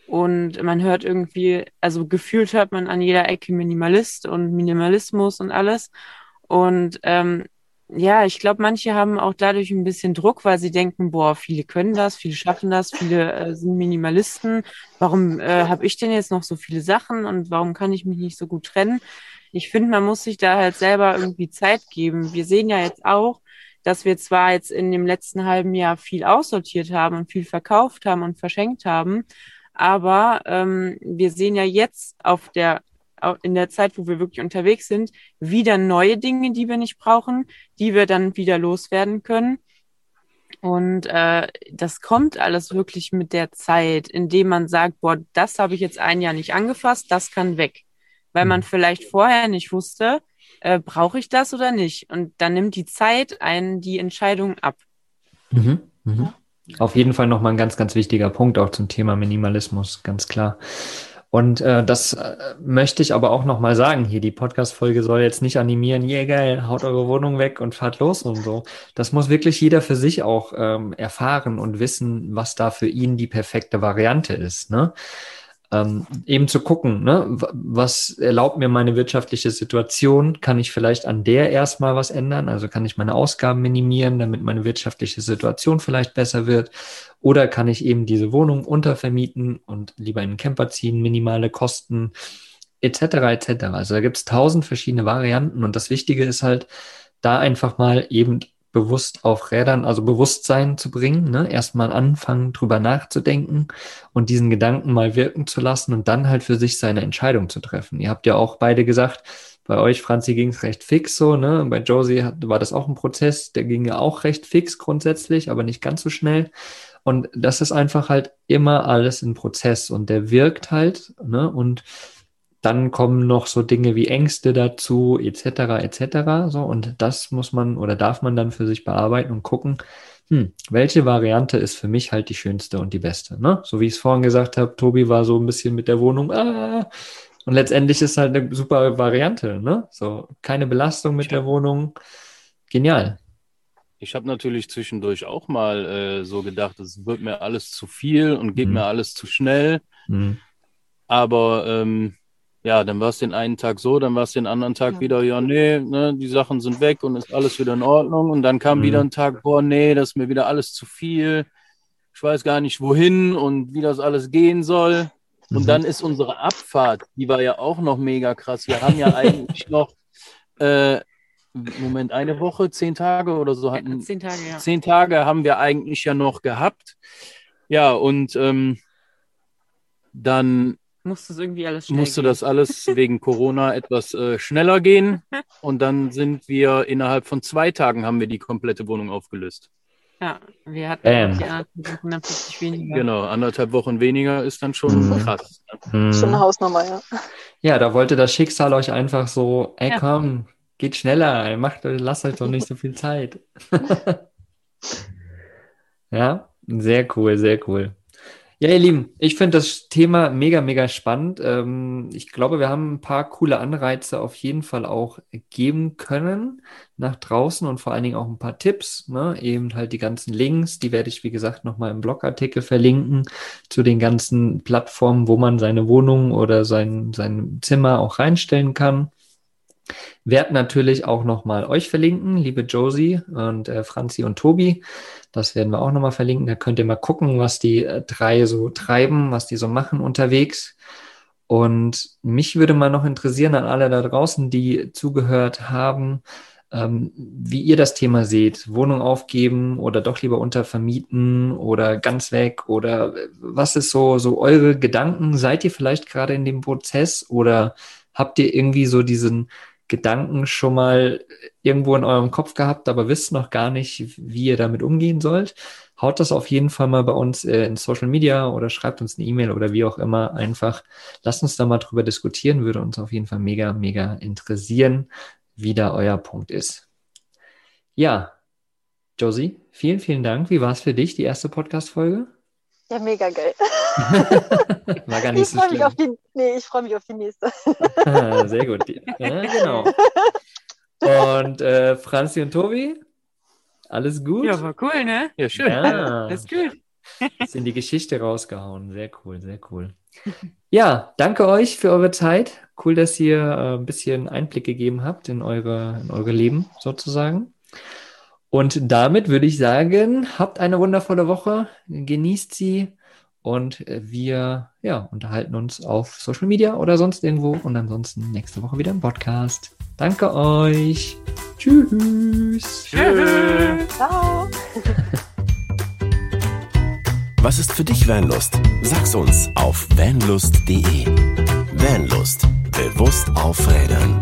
Und man hört irgendwie, also gefühlt hört man an jeder Ecke Minimalist und Minimalismus und alles. Und ähm, ja, ich glaube, manche haben auch dadurch ein bisschen Druck, weil sie denken, boah, viele können das, viele schaffen das, viele äh, sind Minimalisten. Warum äh, habe ich denn jetzt noch so viele Sachen und warum kann ich mich nicht so gut trennen? Ich finde, man muss sich da halt selber irgendwie Zeit geben. Wir sehen ja jetzt auch, dass wir zwar jetzt in dem letzten halben Jahr viel aussortiert haben und viel verkauft haben und verschenkt haben, aber ähm, wir sehen ja jetzt auf der in der Zeit, wo wir wirklich unterwegs sind, wieder neue Dinge, die wir nicht brauchen, die wir dann wieder loswerden können. Und äh, das kommt alles wirklich mit der Zeit, indem man sagt, boah, das habe ich jetzt ein Jahr nicht angefasst, das kann weg. Weil man mhm. vielleicht vorher nicht wusste, äh, brauche ich das oder nicht. Und dann nimmt die Zeit einen die Entscheidung ab. Mhm. Mhm. Auf jeden Fall nochmal ein ganz, ganz wichtiger Punkt auch zum Thema Minimalismus, ganz klar. Und äh, das äh, möchte ich aber auch nochmal sagen hier. Die Podcast-Folge soll jetzt nicht animieren, yeah, geil, haut eure Wohnung weg und fahrt los und so. Das muss wirklich jeder für sich auch ähm, erfahren und wissen, was da für ihn die perfekte Variante ist. Ne? Ähm, eben zu gucken, ne, was erlaubt mir meine wirtschaftliche Situation? Kann ich vielleicht an der erstmal was ändern? Also kann ich meine Ausgaben minimieren, damit meine wirtschaftliche Situation vielleicht besser wird? Oder kann ich eben diese Wohnung untervermieten und lieber in einen Camper ziehen, minimale Kosten etc. etc. Also da gibt es tausend verschiedene Varianten und das Wichtige ist halt, da einfach mal eben bewusst auf Rädern, also Bewusstsein zu bringen, ne? erstmal anfangen, drüber nachzudenken und diesen Gedanken mal wirken zu lassen und dann halt für sich seine Entscheidung zu treffen. Ihr habt ja auch beide gesagt, bei euch, Franzi, ging es recht fix so, ne? Bei Josie hat, war das auch ein Prozess, der ging ja auch recht fix grundsätzlich, aber nicht ganz so schnell. Und das ist einfach halt immer alles ein Prozess und der wirkt halt, ne? Und dann kommen noch so Dinge wie Ängste dazu, etc., etc. So, und das muss man oder darf man dann für sich bearbeiten und gucken, hm, welche Variante ist für mich halt die schönste und die beste. Ne? So wie ich es vorhin gesagt habe, Tobi war so ein bisschen mit der Wohnung, ah, und letztendlich ist halt eine super Variante. Ne? So, keine Belastung mit der Wohnung. Genial. Ich habe natürlich zwischendurch auch mal äh, so gedacht, es wird mir alles zu viel und geht mhm. mir alles zu schnell. Mhm. Aber ähm, ja, dann war es den einen Tag so, dann war es den anderen Tag ja. wieder, ja, nee, ne, die Sachen sind weg und ist alles wieder in Ordnung. Und dann kam mhm. wieder ein Tag, boah, nee, das ist mir wieder alles zu viel. Ich weiß gar nicht wohin und wie das alles gehen soll. Und mhm. dann ist unsere Abfahrt, die war ja auch noch mega krass. Wir haben ja eigentlich *laughs* noch, äh, Moment, eine Woche, zehn Tage oder so hatten. Zehn Tage, ja. Zehn Tage haben wir eigentlich ja noch gehabt. Ja, und ähm, dann musste es irgendwie alles schnell musste gehen. das alles wegen Corona *laughs* etwas äh, schneller gehen. *laughs* Und dann sind wir innerhalb von zwei Tagen haben wir die komplette Wohnung aufgelöst. Ja, wir hatten Bam. die anderthalb Wochen dann plötzlich weniger. Genau, anderthalb Wochen weniger ist dann schon Mhm. krass. Ne? Hm. Schon eine Hausnummer, ja. Ja, da wollte das Schicksal euch einfach so, ey Ja. komm, geht schneller, ey, macht, lasst euch doch nicht so viel Zeit. *laughs* Ja, sehr cool, sehr cool. Ja, ihr Lieben, ich finde das Thema mega, mega spannend. Ähm, ich glaube, wir haben ein paar coole Anreize auf jeden Fall auch geben können nach draußen und vor allen Dingen auch ein paar Tipps, ne? Eben halt die ganzen Links, die werde ich, wie gesagt, nochmal im Blogartikel verlinken zu den ganzen Plattformen, wo man seine Wohnung oder sein, sein Zimmer auch reinstellen kann. Werd natürlich auch nochmal euch verlinken, liebe Josie und äh, Franzi und Tobi. Das werden wir auch nochmal verlinken. Da könnt ihr mal gucken, was die äh, drei so treiben, was die so machen unterwegs. Und mich würde mal noch interessieren an alle da draußen, die zugehört haben, ähm, wie ihr das Thema seht. Wohnung aufgeben oder doch lieber untervermieten oder ganz weg oder äh, was ist so, so eure Gedanken? Seid ihr vielleicht gerade in dem Prozess oder habt ihr irgendwie so diesen Gedanken schon mal irgendwo in eurem Kopf gehabt, aber wisst noch gar nicht, wie ihr damit umgehen sollt? Haut das auf jeden Fall mal bei uns äh, in Social Media oder schreibt uns eine E-Mail oder wie auch immer einfach. Lasst uns da mal drüber diskutieren, würde uns auf jeden Fall mega, mega interessieren, wie da euer Punkt ist. Ja, Josie, vielen, vielen Dank. Wie war es für dich, die erste Podcast-Folge? Ja, mega geil. *laughs* War gar Ich nicht so freue mich auf die, nee, ich freue mich auf die nächste. Sehr gut. *laughs* Ja, genau. Und äh, Franzi und Tobi, alles gut? Ja, war cool, ne? Ja, schön. Ja, ist gut. ist in die Geschichte rausgehauen. Sehr cool, sehr cool. Ja, danke euch für eure Zeit. Cool, dass ihr äh, ein bisschen Einblick gegeben habt in eure, in eure Leben sozusagen. Und damit würde ich sagen, habt eine wundervolle Woche, genießt sie und wir ja, unterhalten uns auf Social Media oder sonst irgendwo und ansonsten nächste Woche wieder im Podcast. Danke euch. Tschüss. Tschüss. Ciao. *laughs* Was ist für dich Vanlust? Sag's uns auf vanlust.de. Vanlust. Bewusst aufrädern.